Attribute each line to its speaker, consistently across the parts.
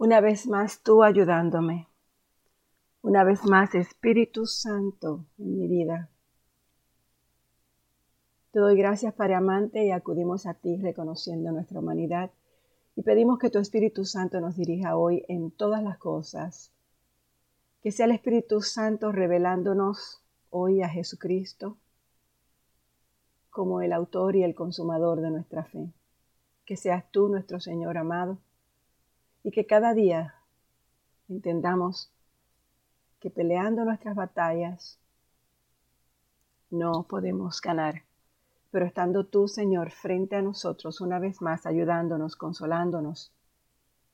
Speaker 1: Una vez más tú ayudándome. Una vez más Espíritu Santo en mi vida. Te doy gracias, Padre amante, y acudimos a ti reconociendo nuestra humanidad y pedimos que tu Espíritu Santo nos dirija hoy en todas las cosas. Que sea el Espíritu Santo revelándonos hoy a Jesucristo como el autor y el consumador de nuestra fe. Que seas tú nuestro Señor amado y que cada día entendamos que peleando nuestras batallas no podemos ganar, pero estando tú, Señor, frente a nosotros una vez más, ayudándonos, consolándonos,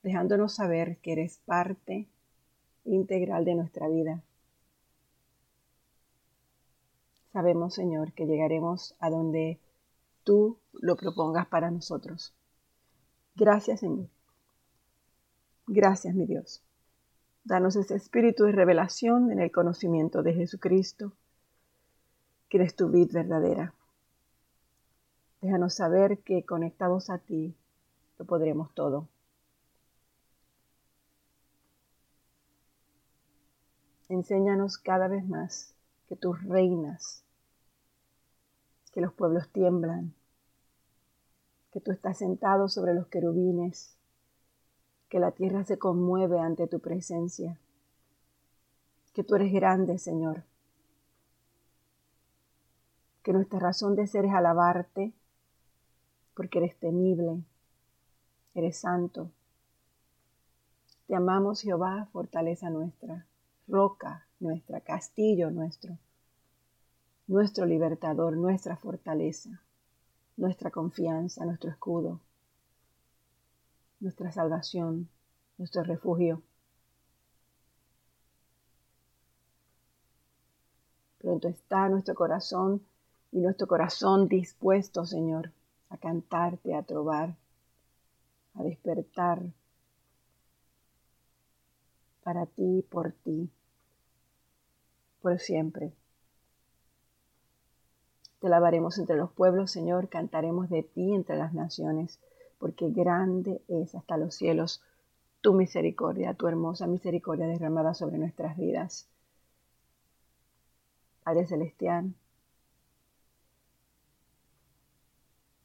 Speaker 1: dejándonos saber que eres parte integral de nuestra vida. Sabemos, Señor, que llegaremos a donde tú lo propongas para nosotros. Gracias, Señor. Gracias, mi Dios. Danos ese espíritu de revelación en el conocimiento de Jesucristo, que eres tu vid verdadera. Déjanos saber que conectados a ti lo podremos todo. Enséñanos cada vez más que tú reinas, que los pueblos tiemblan, que tú estás sentado sobre los querubines, que la tierra se conmueve ante tu presencia, que tú eres grande, Señor, que nuestra razón de ser es alabarte, porque eres temible, eres santo. Te amamos, Jehová, fortaleza nuestra, roca nuestra, castillo nuestro, nuestro libertador, nuestra fortaleza, nuestra confianza, nuestro escudo nuestra salvación, nuestro refugio. Pronto está nuestro corazón y nuestro corazón dispuesto, Señor, a cantarte, a trobar, a despertar para ti, por ti, por siempre. Te lavaremos entre los pueblos, Señor, cantaremos de ti entre las naciones porque grande es hasta los cielos tu misericordia, tu hermosa misericordia derramada sobre nuestras vidas. Padre Celestial,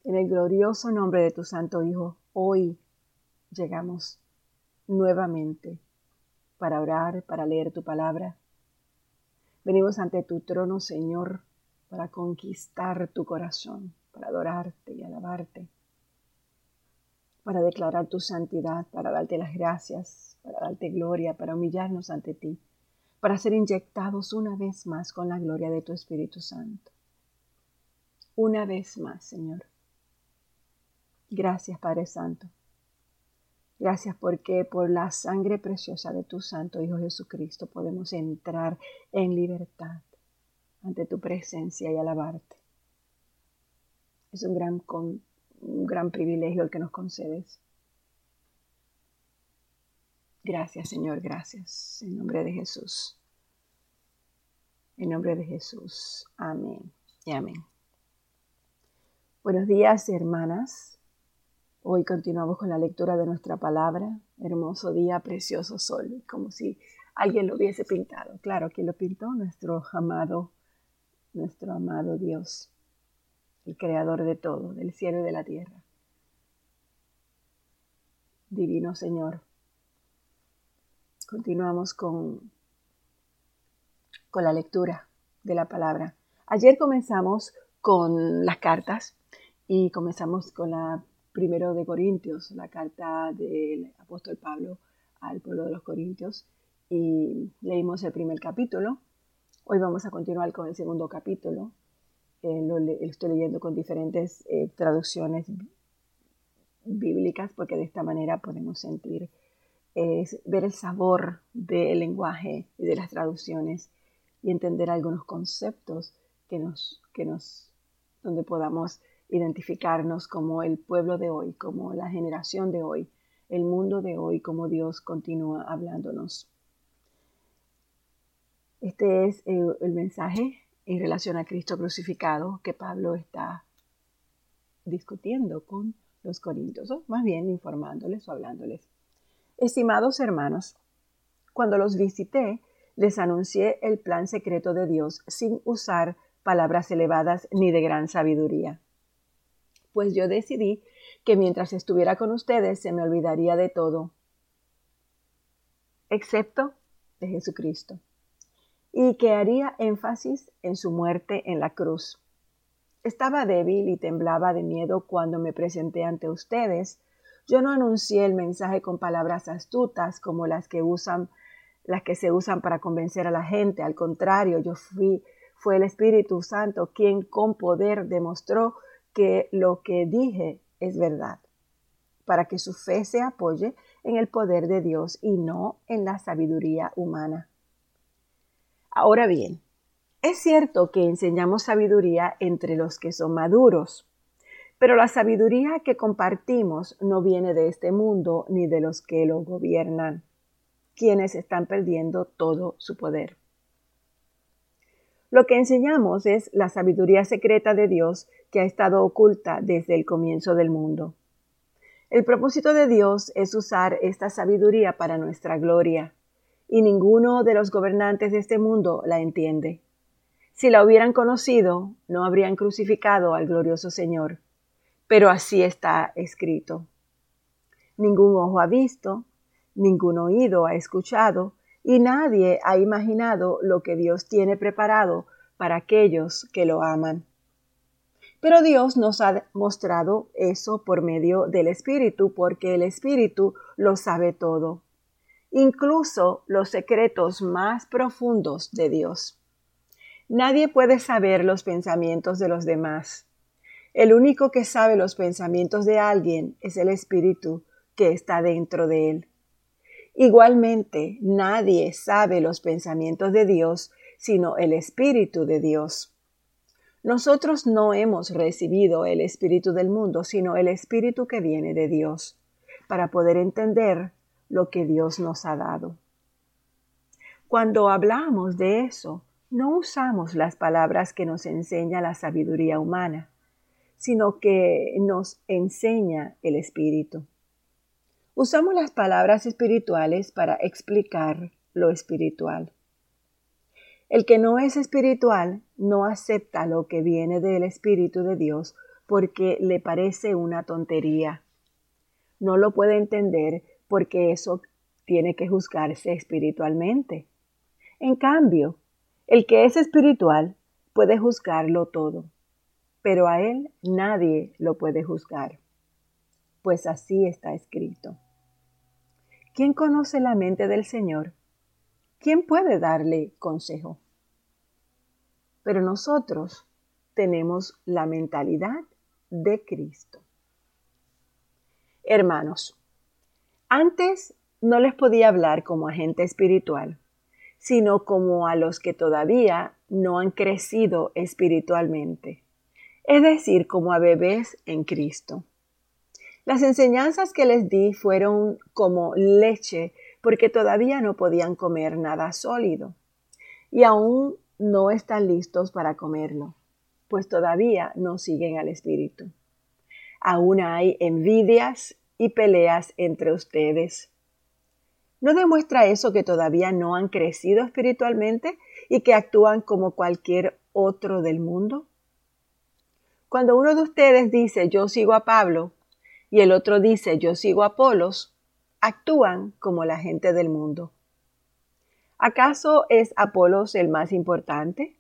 Speaker 1: en el glorioso nombre de tu Santo Hijo, hoy llegamos nuevamente para orar, para leer tu palabra. Venimos ante tu trono, Señor, para conquistar tu corazón, para adorarte y alabarte para declarar tu santidad, para darte las gracias, para darte gloria, para humillarnos ante ti, para ser inyectados una vez más con la gloria de tu Espíritu Santo. Una vez más, Señor. Gracias, Padre Santo. Gracias porque por la sangre preciosa de tu Santo Hijo Jesucristo podemos entrar en libertad ante tu presencia y alabarte. Es un gran un gran privilegio el que nos concedes. Gracias, Señor, gracias. En nombre de Jesús. En nombre de Jesús. Amén y amén. Buenos días, hermanas. Hoy continuamos con la lectura de nuestra palabra. Hermoso día, precioso sol, como si alguien lo hubiese pintado. Claro, ¿quién lo pintó? Nuestro amado, nuestro amado Dios el creador de todo, del cielo y de la tierra. Divino Señor. Continuamos con, con la lectura de la palabra. Ayer comenzamos con las cartas y comenzamos con la primero de Corintios, la carta del apóstol Pablo al pueblo de los Corintios y leímos el primer capítulo. Hoy vamos a continuar con el segundo capítulo eh, lo, estoy leyendo con diferentes eh, traducciones bíblicas porque de esta manera podemos sentir, ver el sabor del lenguaje y de las traducciones y entender algunos conceptos que nos, que nos, donde podamos identificarnos como el pueblo de hoy, como la generación de hoy, el mundo de hoy, como Dios continúa hablándonos. Este es eh, el mensaje en relación a Cristo crucificado que Pablo está discutiendo con los corintios, o más bien informándoles o hablándoles. Estimados hermanos, cuando los visité, les anuncié el plan secreto de Dios sin usar palabras elevadas ni de gran sabiduría. Pues yo decidí que mientras estuviera con ustedes se me olvidaría de todo, excepto de Jesucristo, y que haría énfasis en su muerte en la cruz. Estaba débil y temblaba de miedo cuando me presenté ante ustedes. Yo no anuncié el mensaje con palabras astutas como las que usan las que se usan para convencer a la gente. Al contrario, yo fui fue el Espíritu Santo quien con poder demostró que lo que dije es verdad, para que su fe se apoye en el poder de Dios y no en la sabiduría humana. Ahora bien, es cierto que enseñamos sabiduría entre los que son maduros, pero la sabiduría que compartimos no viene de este mundo ni de los que lo gobiernan, quienes están perdiendo todo su poder. Lo que enseñamos es la sabiduría secreta de Dios que ha estado oculta desde el comienzo del mundo. El propósito de Dios es usar esta sabiduría para nuestra gloria, y ninguno de los gobernantes de este mundo la entiende. Si la hubieran conocido, no habrían crucificado al glorioso Señor. Pero así está escrito. Ningún ojo ha visto, ningún oído ha escuchado, y nadie ha imaginado lo que Dios tiene preparado para aquellos que lo aman. Pero Dios nos ha mostrado eso por medio del Espíritu, porque el Espíritu lo sabe todo, incluso los secretos más profundos de Dios. Nadie puede saber los pensamientos de los demás. El único que sabe los pensamientos de alguien es el Espíritu que está dentro de él. Igualmente, nadie sabe los pensamientos de Dios sino el Espíritu de Dios. Nosotros no hemos recibido el Espíritu del mundo, sino el Espíritu que viene de Dios, para poder entender lo que Dios nos ha dado. Cuando hablamos de eso, no usamos las palabras que nos enseña la sabiduría humana, sino que nos enseña el Espíritu. Usamos las palabras espirituales para explicar lo espiritual. El que no es espiritual no acepta lo que viene del Espíritu de Dios porque le parece una tontería. No lo puede entender porque eso tiene que juzgarse espiritualmente. En cambio, el que es espiritual puede juzgarlo todo, pero a él nadie lo puede juzgar pues así está escrito. ¿Quién conoce la mente del Señor? ¿Quién puede darle consejo? Pero nosotros tenemos la mentalidad de Cristo. Hermanos, antes no les podía hablar como agente espiritual, sino como a los que todavía no han crecido espiritualmente, es decir, como a bebés en Cristo. Las enseñanzas que les di fueron como leche porque todavía no podían comer nada sólido y aún no están listos para comerlo, pues todavía no siguen al Espíritu. Aún hay envidias y peleas entre ustedes. ¿No demuestra eso que todavía no han crecido espiritualmente y que actúan como cualquier otro del mundo? Cuando uno de ustedes dice yo sigo a Pablo, y el otro dice yo sigo a Apolos, actúan como la gente del mundo. ¿Acaso es Apolos el más importante?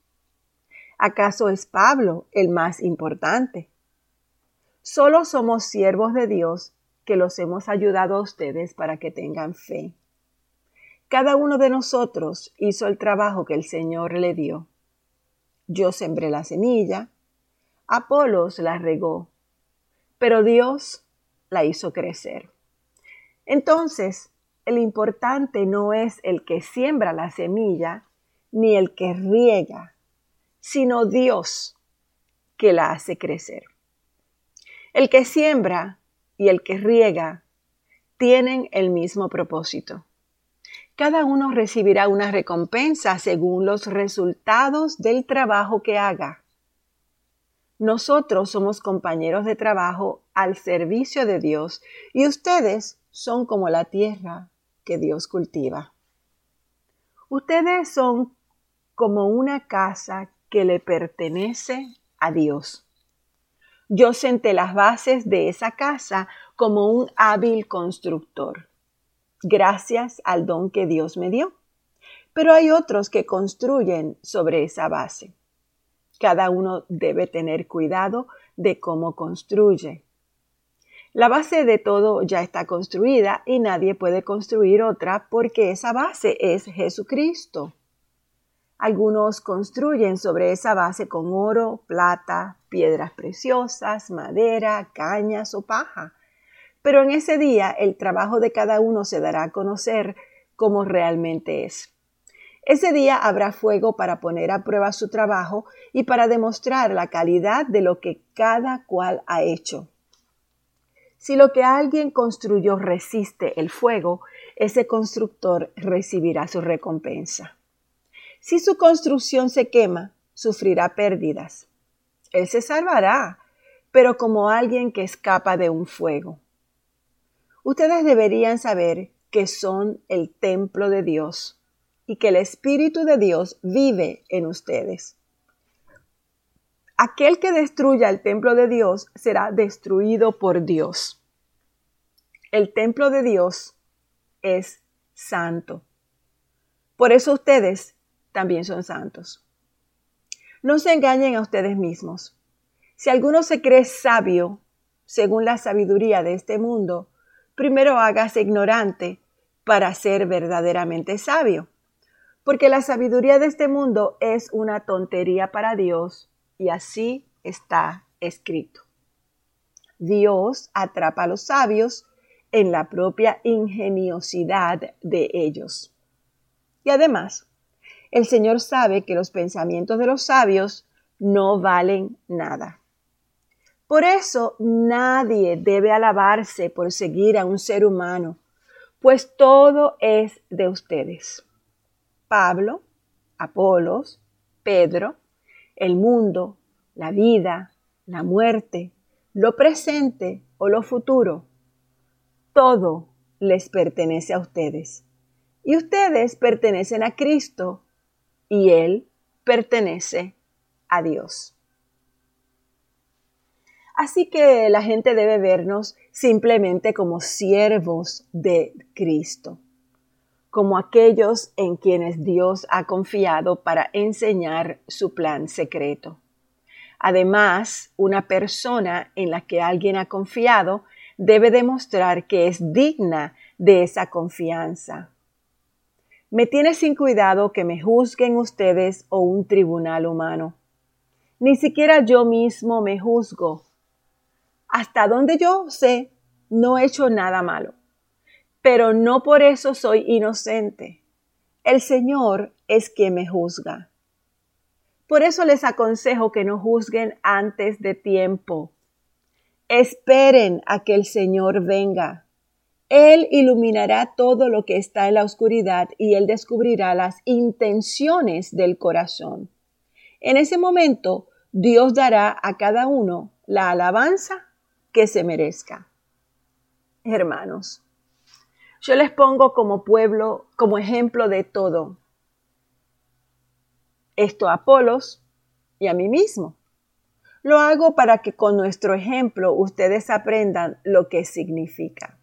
Speaker 1: ¿Acaso es Pablo el más importante? Solo somos siervos de Dios que los hemos ayudado a ustedes para que tengan fe. Cada uno de nosotros hizo el trabajo que el Señor le dio. Yo sembré la semilla, Apolos la regó, pero Dios la hizo crecer. Entonces, el importante no es el que siembra la semilla ni el que riega, sino Dios que la hace crecer. El que siembra y el que riega tienen el mismo propósito. Cada uno recibirá una recompensa según los resultados del trabajo que haga. Nosotros somos compañeros de trabajo al servicio de Dios y ustedes son como la tierra que Dios cultiva. Ustedes son como una casa que le pertenece a Dios. Yo senté las bases de esa casa como un hábil constructor, gracias al don que Dios me dio. Pero hay otros que construyen sobre esa base. Cada uno debe tener cuidado de cómo construye. La base de todo ya está construida y nadie puede construir otra porque esa base es Jesucristo. Algunos construyen sobre esa base con oro, plata, piedras preciosas, madera, cañas o paja. Pero en ese día el trabajo de cada uno se dará a conocer como realmente es. Ese día habrá fuego para poner a prueba su trabajo y para demostrar la calidad de lo que cada cual ha hecho. Si lo que alguien construyó resiste el fuego, ese constructor recibirá su recompensa. Si su construcción se quema, sufrirá pérdidas. Él se salvará, pero como alguien que escapa de un fuego. Ustedes deberían saber que son el templo de Dios y que el Espíritu de Dios vive en ustedes. Aquel que destruya el templo de Dios será destruido por Dios. El templo de Dios es santo. Por eso ustedes también son santos. No se engañen a ustedes mismos. Si alguno se cree sabio, según la sabiduría de este mundo, primero hágase ignorante para ser verdaderamente sabio. Porque la sabiduría de este mundo es una tontería para Dios y así está escrito. Dios atrapa a los sabios en la propia ingeniosidad de ellos. Y además, el Señor sabe que los pensamientos de los sabios no valen nada. Por eso nadie debe alabarse por seguir a un ser humano, pues todo es de ustedes. Pablo, Apolos, Pedro, el mundo, la vida, la muerte, lo presente o lo futuro, todo les pertenece a ustedes. Y ustedes pertenecen a Cristo y Él pertenece a Dios. Así que la gente debe vernos simplemente como siervos de Cristo, como aquellos en quienes Dios ha confiado para enseñar su plan secreto. Además, una persona en la que alguien ha confiado debe demostrar que es digna de esa confianza me tiene sin cuidado que me juzguen ustedes o un tribunal humano. Ni siquiera yo mismo me juzgo. Hasta donde yo sé, no he hecho nada malo. Pero no por eso soy inocente. El Señor es quien me juzga. Por eso les aconsejo que no juzguen antes de tiempo. Esperen a que el Señor venga. Él iluminará todo lo que está en la oscuridad y Él descubrirá las intenciones del corazón. En ese momento, Dios dará a cada uno la alabanza que se merezca. Hermanos, yo les pongo como pueblo, como ejemplo de todo. Esto a Apolos y a mí mismo. Lo hago para que con nuestro ejemplo ustedes aprendan lo que significa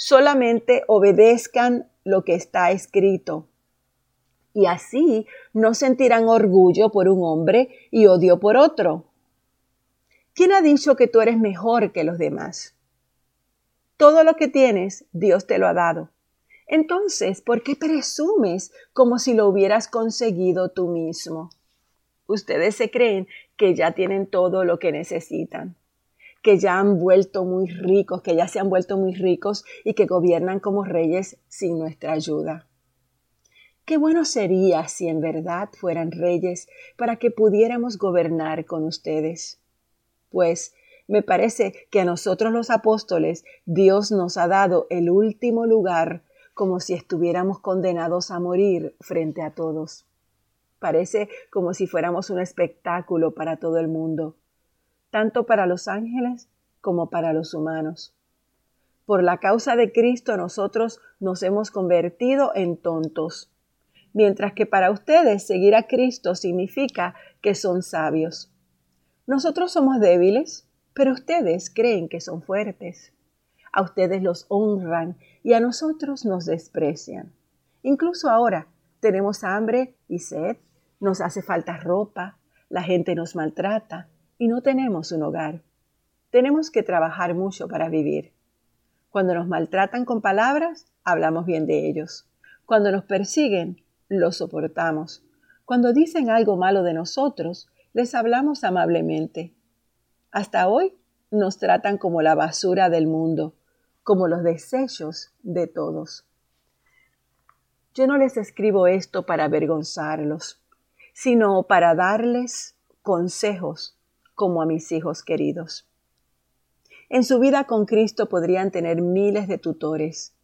Speaker 1: solamente obedezcan lo que está escrito. Y así no sentirán orgullo por un hombre y odio por otro. ¿Quién ha dicho que tú eres mejor que los demás? Todo lo que tienes, Dios te lo ha dado. Entonces, ¿por qué presumes como si lo hubieras conseguido tú mismo? Ustedes se creen que ya tienen todo lo que necesitan que ya han vuelto muy ricos, que ya se han vuelto muy ricos y que gobiernan como reyes sin nuestra ayuda. Qué bueno sería si en verdad fueran reyes para que pudiéramos gobernar con ustedes. Pues me parece que a nosotros los apóstoles Dios nos ha dado el último lugar como si estuviéramos condenados a morir frente a todos. Parece como si fuéramos un espectáculo para todo el mundo tanto para los ángeles como para los humanos. Por la causa de Cristo nosotros nos hemos convertido en tontos, mientras que para ustedes seguir a Cristo significa que son sabios. Nosotros somos débiles, pero ustedes creen que son fuertes. A ustedes los honran y a nosotros nos desprecian. Incluso ahora tenemos hambre y sed, nos hace falta ropa, la gente nos maltrata y no tenemos un hogar. Tenemos que trabajar mucho para vivir. Cuando nos maltratan con palabras, hablamos bien de ellos. Cuando nos persiguen, los soportamos. Cuando dicen algo malo de nosotros, les hablamos amablemente. Hasta hoy nos tratan como la basura del mundo, como los desechos de todos. Yo no les escribo esto para avergonzarlos, sino para darles consejos como a mis hijos queridos. En su vida con Cristo podrían tener miles de tutores,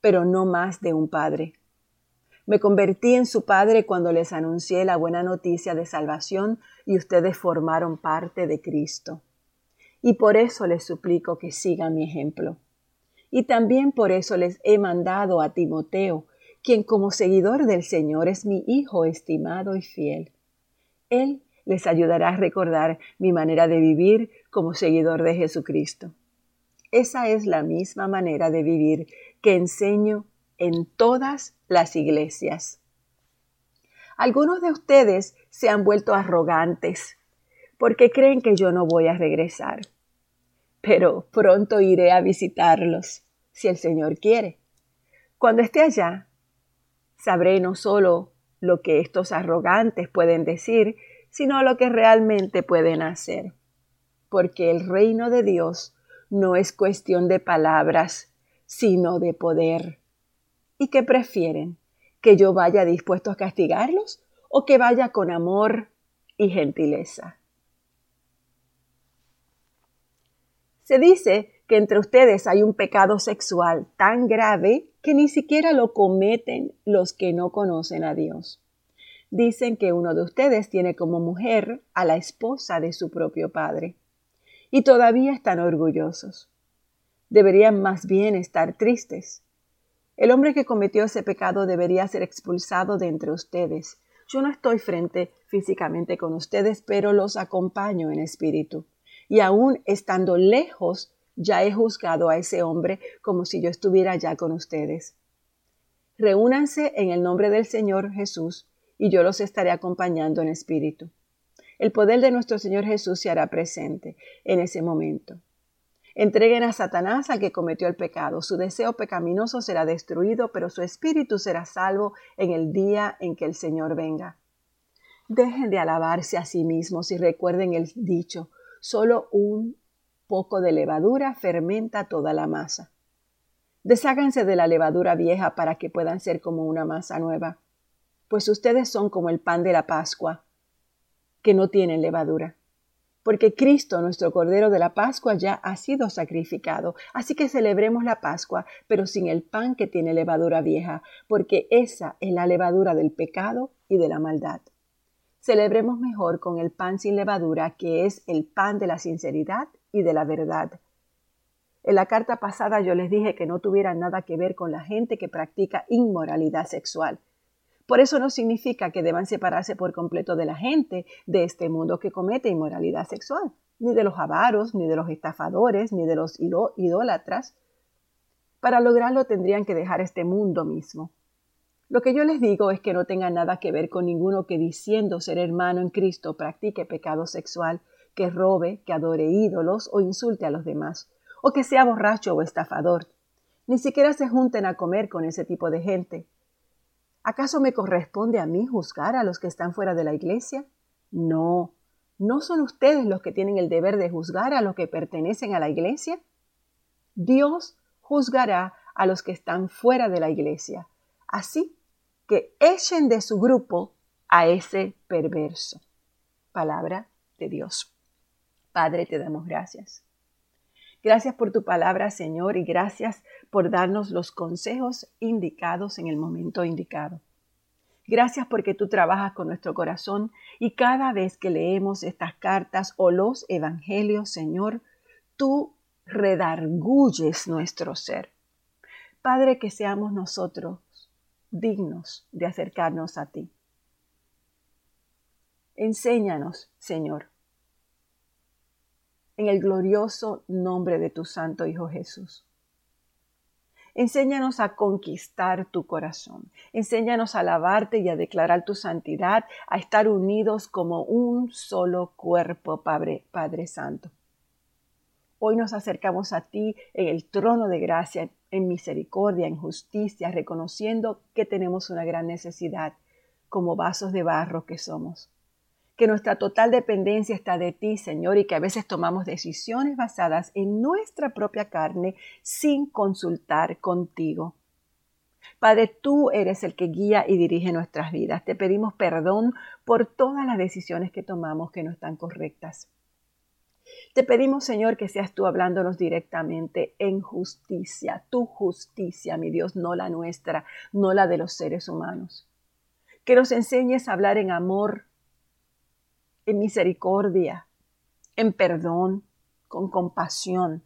Speaker 1: pero no más de un padre. Me convertí en su padre cuando les anuncié la buena noticia de salvación y ustedes formaron parte de Cristo. Y por eso les suplico que sigan mi ejemplo. Y también por eso les he mandado a Timoteo, quien como seguidor del Señor es mi hijo estimado y fiel. Él les ayudará a recordar mi manera de vivir como seguidor de Jesucristo. Esa es la misma manera de vivir que enseño en todas las iglesias. Algunos de ustedes se han vuelto arrogantes porque creen que yo no voy a regresar. Pero pronto iré a visitarlos, si el Señor quiere. Cuando esté allá, sabré no solo lo que estos arrogantes pueden decir, sino lo que realmente pueden hacer. Porque el reino de Dios no es cuestión de palabras, sino de poder. ¿Y qué prefieren? ¿Que yo vaya dispuesto a castigarlos o que vaya con amor y gentileza? Se dice que entre ustedes hay un pecado sexual tan grave que ni siquiera lo cometen los que no conocen a Dios dicen que uno de ustedes tiene como mujer a la esposa de su propio padre. Y todavía están orgullosos. Deberían más bien estar tristes. El hombre que cometió ese pecado debería ser expulsado de entre ustedes. Yo no estoy frente físicamente con ustedes, pero los acompaño en espíritu. Y aún estando lejos, ya he juzgado a ese hombre como si yo estuviera ya con ustedes. Reúnanse en el nombre del Señor Jesús y yo los estaré acompañando en espíritu. El poder de nuestro Señor Jesús se hará presente en ese momento. Entreguen a Satanás al que cometió el pecado. Su deseo pecaminoso será destruido, pero su espíritu será salvo en el día en que el Señor venga. Dejen de alabarse a sí mismos y recuerden el dicho, solo un poco de levadura fermenta toda la masa. Desháganse de la levadura vieja para que puedan ser como una masa nueva pues ustedes son como el pan de la Pascua, que no tienen levadura. Porque Cristo, nuestro Cordero de la Pascua, ya ha sido sacrificado. Así que celebremos la Pascua, pero sin el pan que tiene levadura vieja, porque esa es la levadura del pecado y de la maldad. Celebremos mejor con el pan sin levadura, que es el pan de la sinceridad y de la verdad. En la carta pasada yo les dije que no tuviera nada que ver con la gente que practica inmoralidad sexual. Por eso no significa que deban separarse por completo de la gente de este mundo que comete inmoralidad sexual, ni de los avaros, ni de los estafadores, ni de los idólatras. Para lograrlo tendrían que dejar este mundo mismo. Lo que yo les digo es que no tengan nada que ver con ninguno que diciendo ser hermano en Cristo practique pecado sexual, que robe, que adore ídolos o insulte a los demás, o que sea borracho o estafador. Ni siquiera se junten a comer con ese tipo de gente ¿Acaso me corresponde a mí juzgar a los que están fuera de la iglesia? No, ¿no son ustedes los que tienen el deber de juzgar a los que pertenecen a la iglesia? Dios juzgará a los que están fuera de la iglesia. Así que echen de su grupo a ese perverso. Palabra de Dios. Padre, te damos gracias. Gracias por tu palabra, Señor, y gracias por darnos los consejos indicados en el momento indicado. Gracias porque tú trabajas con nuestro corazón y cada vez que leemos estas cartas o los evangelios, Señor, tú redarguyes nuestro ser. Padre, que seamos nosotros dignos de acercarnos a ti. Enséñanos, Señor, en el glorioso nombre de tu Santo Hijo Jesús. Enséñanos a conquistar tu corazón. Enséñanos a alabarte y a declarar tu santidad, a estar unidos como un solo cuerpo, Padre, Padre Santo. Hoy nos acercamos a ti en el trono de gracia, en misericordia, en justicia, reconociendo que tenemos una gran necesidad como vasos de barro que somos que nuestra total dependencia está de ti, Señor, y que a veces tomamos decisiones basadas en nuestra propia carne sin consultar contigo. Padre, tú eres el que guía y dirige nuestras vidas. Te pedimos perdón por todas las decisiones que tomamos que no están correctas. Te pedimos, Señor, que seas tú hablándonos directamente en justicia, tu justicia, mi Dios, no la nuestra, no la de los seres humanos. Que nos enseñes a hablar en amor, en misericordia, en perdón, con compasión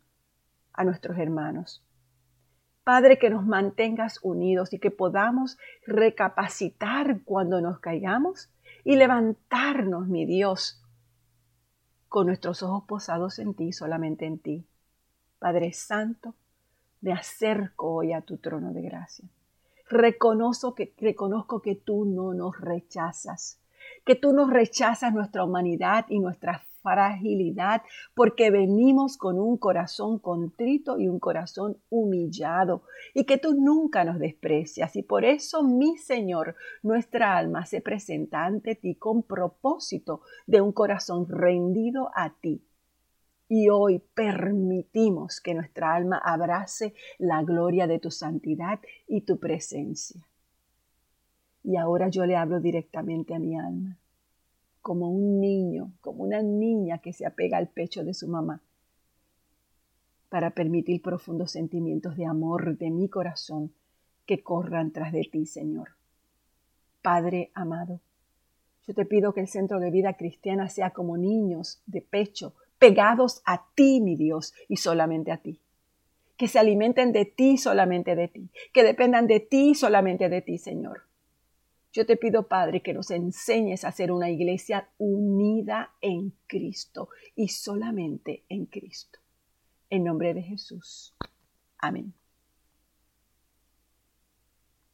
Speaker 1: a nuestros hermanos. Padre, que nos mantengas unidos y que podamos recapacitar cuando nos caigamos y levantarnos, mi Dios, con nuestros ojos posados en ti, solamente en ti. Padre Santo, me acerco hoy a tu trono de gracia. Reconozco que, reconozco que tú no nos rechazas, que tú nos rechazas nuestra humanidad y nuestra fragilidad, porque venimos con un corazón contrito y un corazón humillado, y que tú nunca nos desprecias. Y por eso, mi Señor, nuestra alma se presenta ante ti con propósito de un corazón rendido a ti. Y hoy permitimos que nuestra alma abrace la gloria de tu santidad y tu presencia. Y ahora yo le hablo directamente a mi alma, como un niño, como una niña que se apega al pecho de su mamá, para permitir profundos sentimientos de amor de mi corazón que corran tras de ti, Señor. Padre amado, yo te pido que el centro de vida cristiana sea como niños de pecho, pegados a ti, mi Dios, y solamente a ti. Que se alimenten de ti, solamente de ti. Que dependan de ti, solamente de ti, Señor. Yo te pido, Padre, que nos enseñes a ser una iglesia unida en Cristo y solamente en Cristo. En nombre de Jesús. Amén.